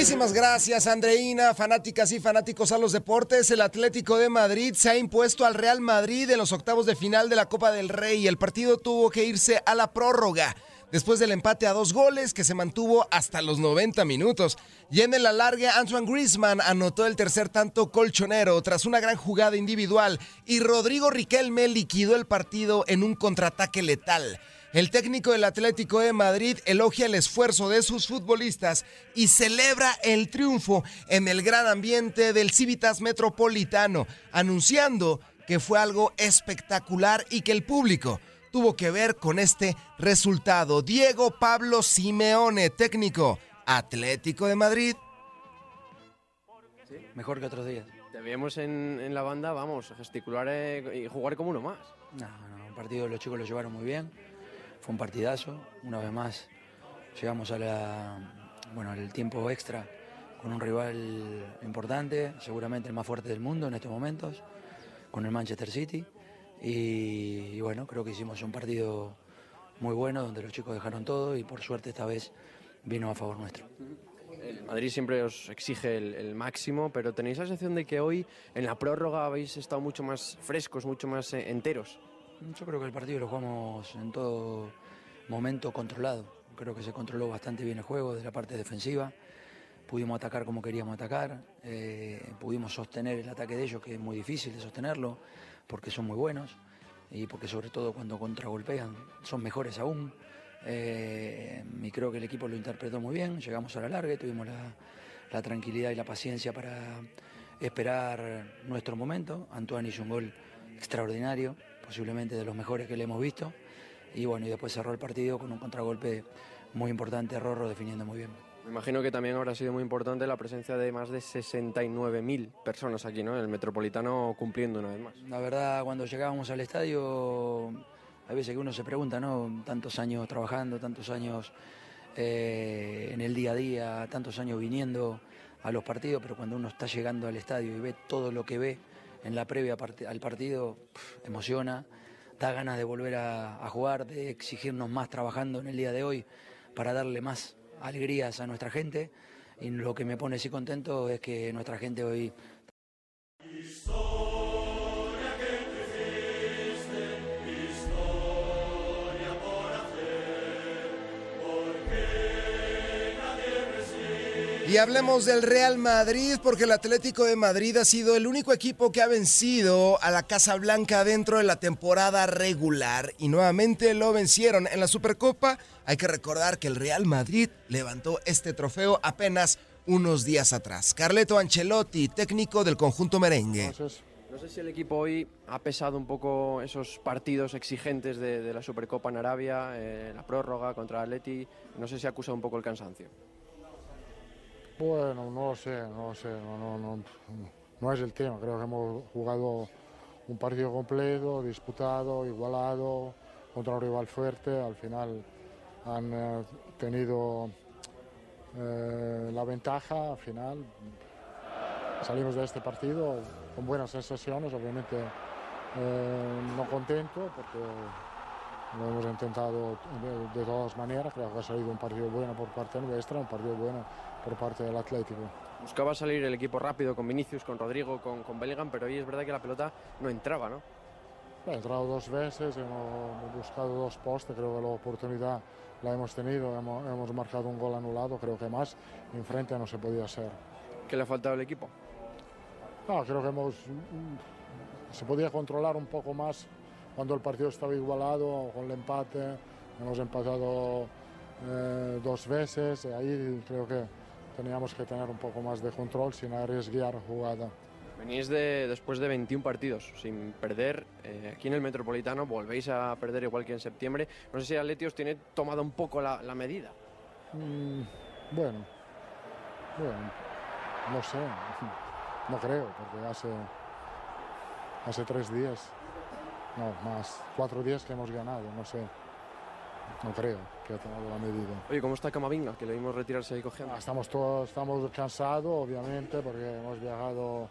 Muchísimas gracias, Andreina, fanáticas y fanáticos a los deportes. El Atlético de Madrid se ha impuesto al Real Madrid en los octavos de final de la Copa del Rey. El partido tuvo que irse a la prórroga. después del empate a dos goles que se mantuvo hasta los 90 minutos. Y en el alargue, Antoine Griezmann anotó el tercer tanto colchonero tras una gran jugada individual y Rodrigo Riquelme liquidó el partido en un contraataque letal. El técnico del Atlético de Madrid elogia el esfuerzo de sus futbolistas y celebra el triunfo en el gran ambiente del Civitas Metropolitano, anunciando que fue algo espectacular y que el público tuvo que ver con este resultado. Diego Pablo Simeone, técnico Atlético de Madrid. Mejor que otros días. Te vemos en, en la banda, vamos, gesticular eh, y jugar como uno más. No, no, el partido los chicos lo llevaron muy bien. Fue un partidazo. Una vez más llegamos a la, bueno, al tiempo extra con un rival importante, seguramente el más fuerte del mundo en estos momentos, con el Manchester City. Y, y bueno, creo que hicimos un partido muy bueno donde los chicos dejaron todo y por suerte esta vez vino a favor nuestro. El Madrid siempre os exige el, el máximo, pero tenéis la sensación de que hoy en la prórroga habéis estado mucho más frescos, mucho más eh, enteros. Yo creo que el partido lo jugamos en todo momento controlado. Creo que se controló bastante bien el juego desde la parte defensiva. Pudimos atacar como queríamos atacar. eh, pudimos sostener el ataque de ellos, que es muy difícil de sostenerlo, porque son muy buenos y porque sobre todo cuando contragolpean son mejores aún. Eh, y creo que el equipo lo interpretó muy bien. Llegamos a la larga, tuvimos la, la tranquilidad y la paciencia para esperar nuestro momento. Antoine hizo un gol extraordinario, posiblemente de los mejores que le hemos visto. Y bueno, y después cerró el partido con un contragolpe muy importante, Rorro definiendo muy bien. Me imagino que también habrá sido muy importante la presencia de más de 69.000 personas aquí, ¿no? El Metropolitano cumpliendo una vez más. La verdad, cuando llegábamos al estadio, hay veces que uno se pregunta, ¿no? Tantos años trabajando, tantos años eh, en el día a día, tantos años viniendo a los partidos, pero cuando uno está llegando al estadio y ve todo lo que ve en la previa al partido, emociona, da ganas de volver a, a jugar, de exigirnos más trabajando en el día de hoy para darle más alegrías a nuestra gente. Y lo que me pone así contento es que nuestra gente hoy Y hablemos del Real Madrid, porque el Atlético de Madrid ha sido el único equipo que ha vencido a la Casa Blanca dentro de la temporada regular. Y nuevamente lo vencieron en la Supercopa. Hay que recordar que el Real Madrid levantó este trofeo apenas unos días atrás. Carleto Ancelotti, técnico del conjunto merengue. No sé si el equipo hoy ha pesado un poco esos partidos exigentes de, la Supercopa en Arabia, eh, la prórroga contra Atleti. No sé si ha acusado un poco el cansancio. Bueno, no sé, no sé, no, no es el tema. Creo que hemos jugado un partido completo, disputado, igualado, contra un rival fuerte. Al final han eh, tenido eh, la ventaja. Al final salimos de este partido con buenas sensaciones, obviamente eh, no contento porque lo hemos intentado de, de todas maneras. Creo que ha salido un partido bueno por parte nuestra, un partido bueno por parte del Atlético. Buscaba salir el equipo rápido con Vinicius, con Rodrigo, con, con Bellingham, pero hoy es verdad que la pelota no entraba, ¿no? He entrado dos veces, hemos buscado dos postes, creo que la oportunidad la hemos tenido, hemos, hemos marcado un gol anulado, creo que más enfrente no se podía hacer. ¿Qué le ha faltado al equipo? No, creo que hemos, se podía controlar un poco más cuando el partido estaba igualado con el empate. Hemos empatado eh, dos veces ahí creo que teníamos que tener un poco más de control sin arriesgar jugada. Venís de, después de 21 partidos sin perder. eh, aquí en el Metropolitano volvéis a perder igual que en septiembre. No sé si Atleti os tiene tomado un poco la, la medida. Mm, bueno, bueno, no sé, no creo, porque hace, hace tres días, no, más, cuatro días que hemos ganado, no sé, no creo que ha tomado la medida. Oye, ¿cómo está Camavinga? Que le vimos retirarse ahí cogiendo. Ah, Estamos todos estamos cansados, obviamente, porque hemos viajado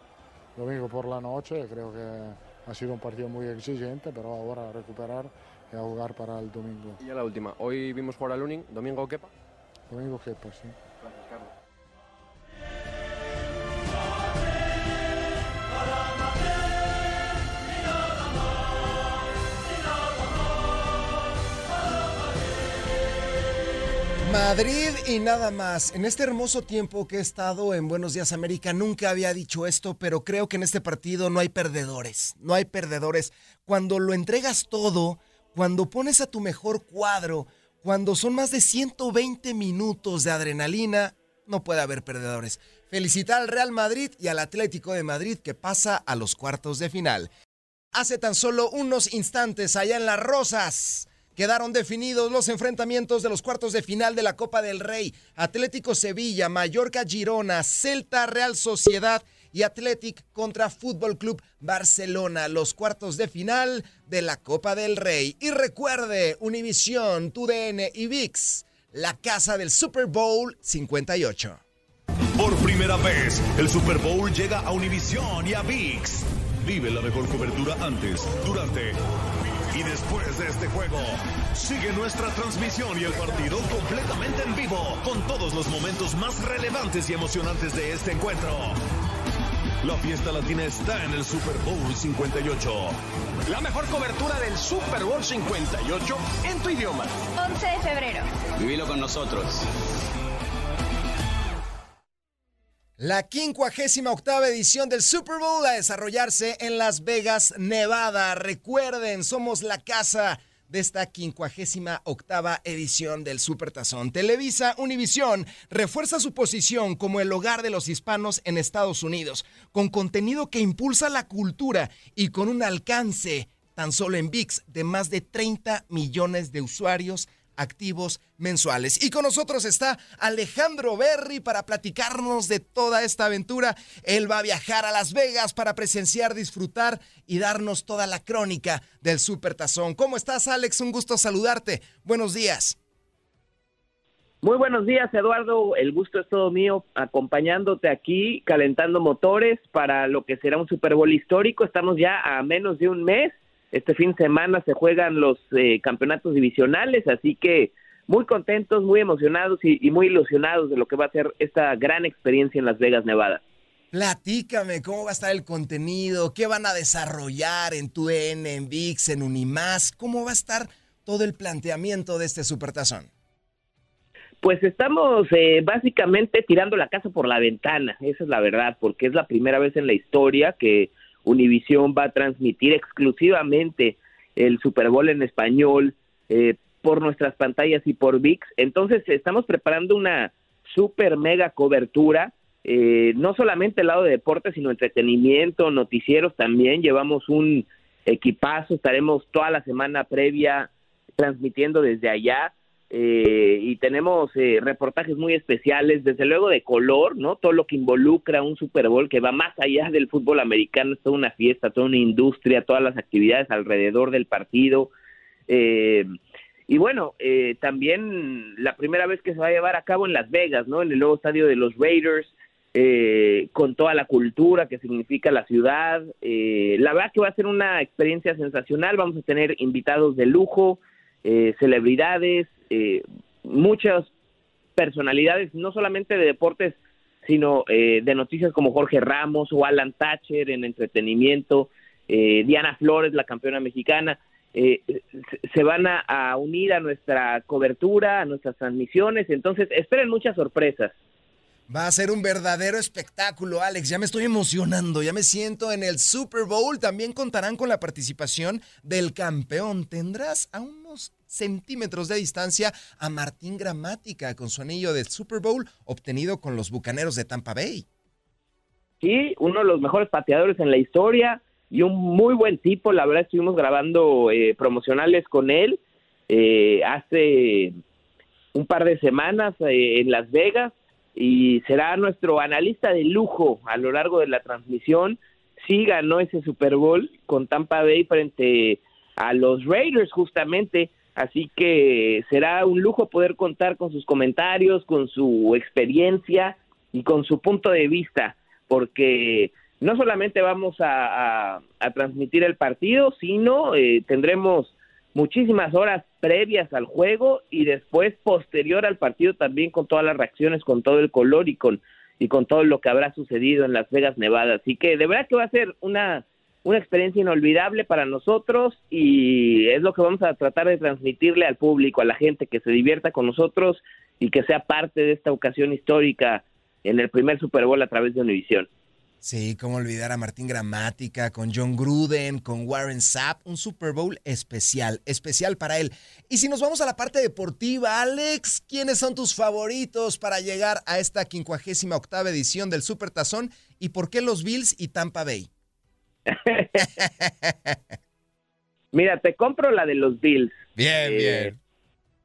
domingo por la noche. Creo que ha sido un partido muy exigente, pero ahora a recuperar y a jugar para el domingo. Y ya la última. Hoy vimos jugar a Lunin, domingo Kepa. Domingo pues sí. Gracias, Carlos. Madrid y nada más. En este hermoso tiempo que he estado en Buenos Días América, nunca había dicho esto, pero creo que en este partido no hay perdedores. No hay perdedores. Cuando lo entregas todo, cuando pones a tu mejor cuadro, cuando son más de 120 minutos de adrenalina, no puede haber perdedores. Felicitar al Real Madrid y al Atlético de Madrid que pasa a los cuartos de final. Hace tan solo unos instantes allá en Las Rosas quedaron definidos los enfrentamientos de los cuartos de final de la Copa del Rey. Atlético Sevilla, Mallorca Girona, Celta Real Sociedad y Athletic contra Fútbol Club Barcelona, los cuartos de final de la Copa del Rey. Y recuerde, Univisión, TUDN y VIX, la casa del Super Bowl 58. Por primera vez, el Super Bowl llega a Univisión y a VIX. Vive la mejor cobertura antes, durante después de este juego. Sigue nuestra transmisión y el partido completamente en vivo, con todos los momentos más relevantes y emocionantes de este encuentro. La fiesta latina está en el Super Bowl 58. La mejor cobertura del Super Bowl 58 en tu idioma. 11 de febrero. Vivilo con nosotros. La 58 octava edición del Super Bowl a desarrollarse en Las Vegas, Nevada. Recuerden, somos la casa de esta 58 octava edición del Super Tazón. Televisa Univisión refuerza su posición como el hogar de los hispanos en Estados Unidos, con contenido que impulsa la cultura y con un alcance tan solo en VIX de más de 30 millones de usuarios activos mensuales. Y con nosotros está Alejandro Berry para platicarnos de toda esta aventura. Él va a viajar a Las Vegas para presenciar, disfrutar y darnos toda la crónica del Super Tazón. ¿Cómo estás, Alex? Un gusto saludarte. Buenos días. Muy buenos días, Eduardo. El gusto es todo mío, acompañándote aquí, calentando motores para lo que será un Super Bowl histórico. Estamos ya a menos de un mes este fin de semana se juegan los eh, campeonatos divisionales, así que muy contentos, muy emocionados y, muy ilusionados de lo que va a ser esta gran experiencia en Las Vegas, Nevada. Platícame, ¿cómo va a estar el contenido? ¿Qué van a desarrollar en TUN, en VIX, en Unimás? ¿Cómo va a estar todo el planteamiento de este supertazón? Pues estamos eh, básicamente tirando la casa por la ventana, esa es la verdad, porque es la primera vez en la historia que Univisión va a transmitir exclusivamente el Super Bowl en español eh, por nuestras pantallas y por VIX. Entonces estamos preparando una super mega cobertura, eh, no solamente el lado de deporte, sino entretenimiento, noticieros también. Llevamos un equipazo, estaremos toda la semana previa transmitiendo desde allá. Eh, y tenemos eh, reportajes muy especiales, desde luego de color, ¿no? Todo lo que involucra un Super Bowl que va más allá del fútbol americano, es toda una fiesta, toda una industria, todas las actividades alrededor del partido. Eh, y bueno, también la primera vez que se va a llevar a cabo en Las Vegas, ¿no? En el nuevo estadio de los Raiders, con toda la cultura que significa la ciudad. la verdad que va a ser una experiencia sensacional, vamos a tener invitados de lujo. Celebridades, eh, muchas personalidades, no solamente de deportes, sino eh, de noticias como Jorge Ramos o Alan Thatcher en entretenimiento, eh, Diana Flores, la campeona mexicana, eh, se van a, unir a nuestra cobertura, a nuestras transmisiones, entonces esperen muchas sorpresas. Va a ser un verdadero espectáculo, Alex. Ya me estoy emocionando, ya me siento en el Super Bowl. También contarán con la participación del campeón. Tendrás a unos centímetros de distancia a Martín Gramática con su anillo del Super Bowl obtenido con los Bucaneros de Tampa Bay. Sí, uno de los mejores pateadores en la historia y un muy buen tipo. La verdad estuvimos grabando eh, promocionales con él eh, hace un par de semanas eh, en Las Vegas y será nuestro analista de lujo a lo largo de la transmisión. Sí ganó ese Super Bowl con Tampa Bay frente a los Raiders justamente Así que será un lujo poder contar con sus comentarios, con su experiencia y con su punto de vista, porque no solamente vamos a, transmitir el partido, sino eh, tendremos muchísimas horas previas al juego y después posterior al partido también con todas las reacciones, con todo el color y con y con todo lo que habrá sucedido en Las Vegas, Nevada. Así que de verdad que va a ser una una experiencia inolvidable para nosotros y es lo que vamos a tratar de transmitirle al público, a la gente que se divierta con nosotros y que sea parte de esta ocasión histórica en el primer Super Bowl a través de Univision. Sí, cómo olvidar a Martín Gramática, con John Gruden, con Warren Sapp, un Super Bowl especial, especial para él. Y si nos vamos a la parte deportiva, Alex, ¿quiénes son tus favoritos para llegar a esta quincuagésima octava edición del Super Tazón y por qué los Bills y Tampa Bay? Mira, te compro la de los Bills. Bien, Eh, bien.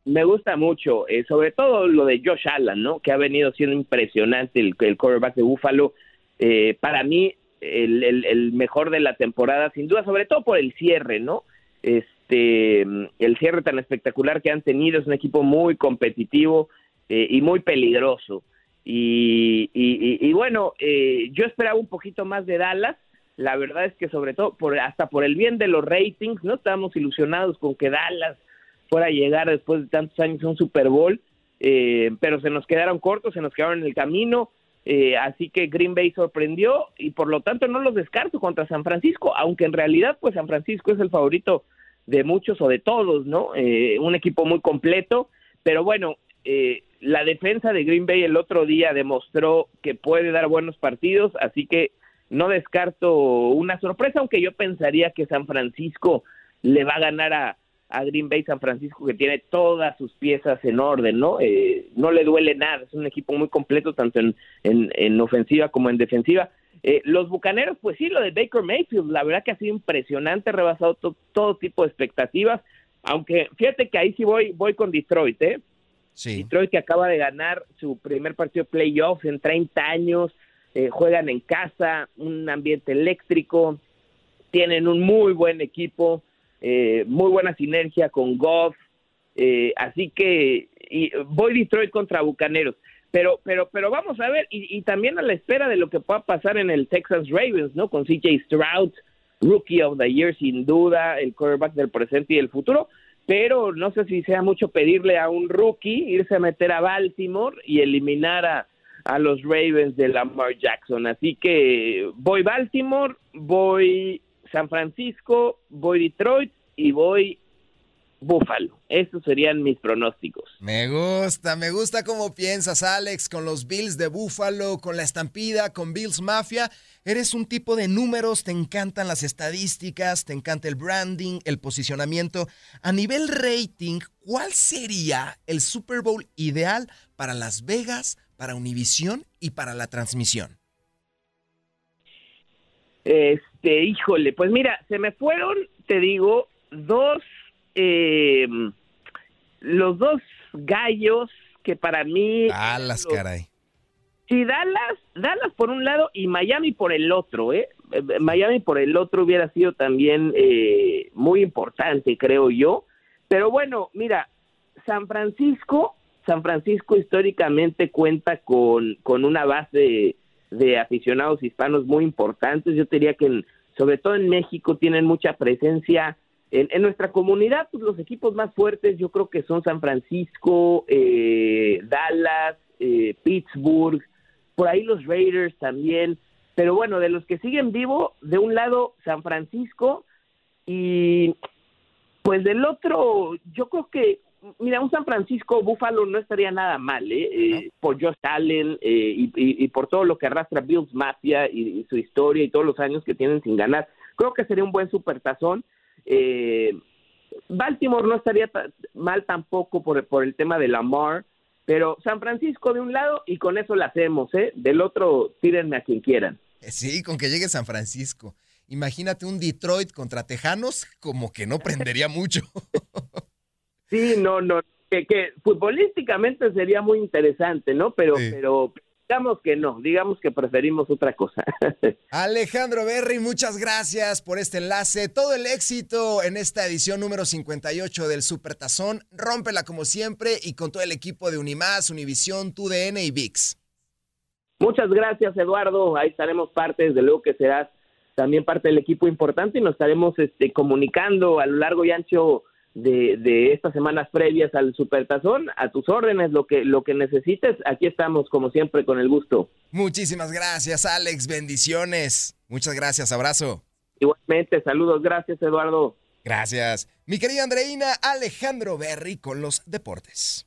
Me gusta mucho, eh, sobre todo lo de Josh Allen, ¿no? Que ha venido siendo impresionante el, el quarterback de Buffalo. Eh, para mí, el, el- el mejor de la temporada, sin duda, sobre todo por el cierre, ¿no? Este, el cierre tan espectacular que han tenido, es un equipo muy competitivo eh, y muy peligroso. Y, y- y- y bueno, eh, yo esperaba un poquito más de Dallas. La verdad es que sobre todo, por, hasta por el bien de los ratings, no estábamos ilusionados con que Dallas fuera a llegar después de tantos años a un Super Bowl, eh, pero se nos quedaron cortos, se nos quedaron en el camino, eh, así que Green Bay sorprendió y por lo tanto no los descarto contra San Francisco, aunque en realidad pues San Francisco es el favorito de muchos o de todos, ¿no? Eh, un equipo muy completo, pero bueno, eh, la defensa de Green Bay el otro día demostró que puede dar buenos partidos, así que no descarto una sorpresa, aunque yo pensaría que San Francisco le va a ganar a, a Green Bay San Francisco que tiene todas sus piezas en orden, ¿no? Eh, no le duele nada, es un equipo muy completo tanto en, en, en ofensiva como en defensiva. Eh, los Bucaneros, pues sí, lo de Baker Mayfield, la verdad que ha sido impresionante, ha rebasado to- todo tipo de expectativas, aunque fíjate que ahí sí voy, voy con Detroit, ¿eh? Detroit que acaba de ganar su primer partido de playoffs en 30 años, eh, juegan en casa, un ambiente eléctrico, tienen un muy buen equipo, eh, muy buena sinergia con Goff, eh, así que y voy Detroit contra Bucaneros. Pero, pero, pero vamos a ver, y, y también a la espera de lo que pueda pasar en el Texas Ravens, ¿no? Con CJ Stroud, Rookie of the Year, sin duda, el quarterback del presente y del futuro, pero no sé si sea mucho pedirle a un rookie irse a meter a Baltimore y eliminar a, a los Ravens de Lamar Jackson. Así que voy Baltimore, voy San Francisco, voy Detroit y voy Buffalo. Esos serían mis pronósticos. Me gusta, me gusta cómo piensas, Alex, con los Bills de Buffalo, con la estampida, con Bills Mafia. Eres un tipo de números, te encantan las estadísticas, te encanta el branding, el posicionamiento. A nivel rating, ¿cuál sería el Super Bowl ideal para Las Vegas, para Univision y para la transmisión? Este, híjole, pues mira, se me fueron, te digo, dos, eh, los dos gallos que para mí... Los- caray. Sí, Dallas, Dallas por un lado y Miami por el otro, ¿eh? Eh, Miami por el otro hubiera sido también eh, muy importante, creo yo. Pero bueno, mira, San Francisco, San Francisco históricamente cuenta con, con una base de, aficionados hispanos muy importantes. Yo diría que en- sobre todo en México tienen mucha presencia. En, en nuestra comunidad, pues los equipos más fuertes yo creo que son San Francisco, eh, Dallas, eh, Pittsburgh, por ahí los Raiders también. Pero bueno, de los que siguen vivo, de un lado San Francisco y pues del otro, yo creo que, mira, un San Francisco Buffalo no estaría nada mal, ¿eh? Eh, por Josh Allen eh, y, y- y por todo lo que arrastra Bills Mafia y, y su historia y todos los años que tienen sin ganar. Creo que sería un buen supertazón. Eh, Baltimore no estaría ta- mal tampoco por, por el tema de Lamar, pero San Francisco de un lado y con eso la hacemos, ¿eh? Del otro, tírenme a quien quieran. Eh, Sí, con que llegue San Francisco. Imagínate un Detroit contra Tejanos, como que no prendería mucho. Sí, no, no, que, que futbolísticamente sería muy interesante, ¿no? Pero, pero digamos que no, digamos que preferimos otra cosa. Alejandro Berry, muchas gracias por este enlace. Todo el éxito en esta edición número 58 del Super Tazón. Rómpela como siempre y con todo el equipo de Unimás, Univisión, TUDN y VIX. Muchas gracias, Eduardo. Ahí estaremos parte, desde luego que serás también parte del equipo importante y nos estaremos este, comunicando a lo largo y ancho de, de estas semanas previas al Supertazón. A tus órdenes, lo que, lo que necesites, aquí estamos como siempre con el gusto. Muchísimas gracias, Alex. Bendiciones. Muchas gracias. Abrazo. Igualmente, saludos. Gracias, Eduardo. Gracias. Mi querida Andreina, Alejandro Berry con los deportes.